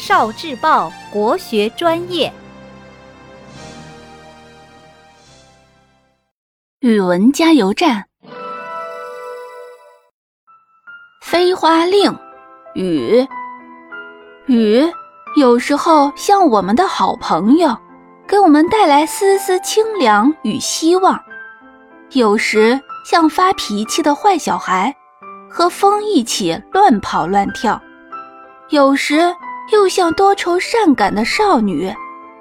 少智报国学专业，语文加油站。飞花令，雨，雨有时候像我们的好朋友，给我们带来丝丝清凉与希望；有时像发脾气的坏小孩，和风一起乱跑乱跳；有时。又像多愁善感的少女，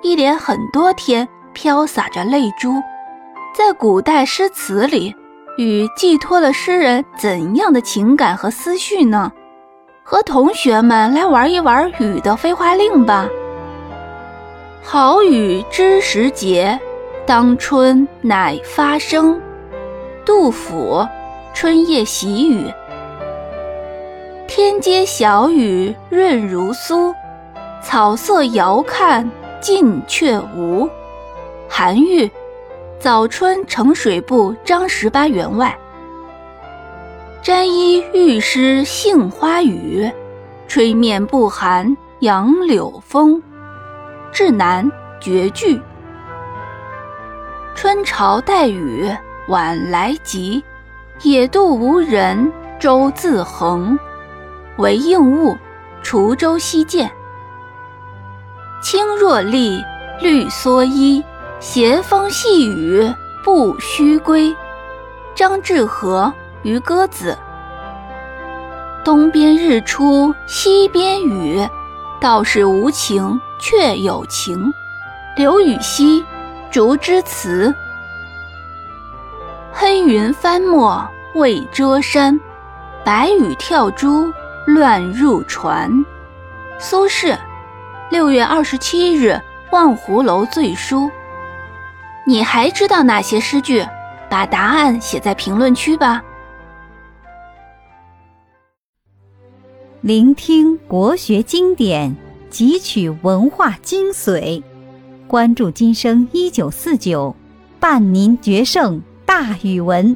一连很多天飘洒着泪珠。在古代诗词里，雨寄托了诗人怎样的情感和思绪呢？和同学们来玩一玩雨的飞花令吧。好雨知时节，当春乃发生。杜甫，春夜喜雨。天街小雨润如酥，草色遥看近却无。韩愈，早春呈水部张十八员外。沾衣欲湿杏花雨，吹面不寒杨柳风。志南绝句。春潮带雨晚来急，野渡无人舟自横。为应物，滁州西涧。青箬笠，绿蓑衣，斜风细雨不须归。张志和渔歌子。东边日出西边雨，道是无晴却有晴。刘禹锡，竹枝词。黑云翻墨未遮山，白雨跳珠。乱入船。苏轼，六月二十七日望湖楼醉书。你还知道哪些诗句？把答案写在评论区吧。聆听国学经典，汲取文化精髓，关注今生一九四九，伴您决胜大语文。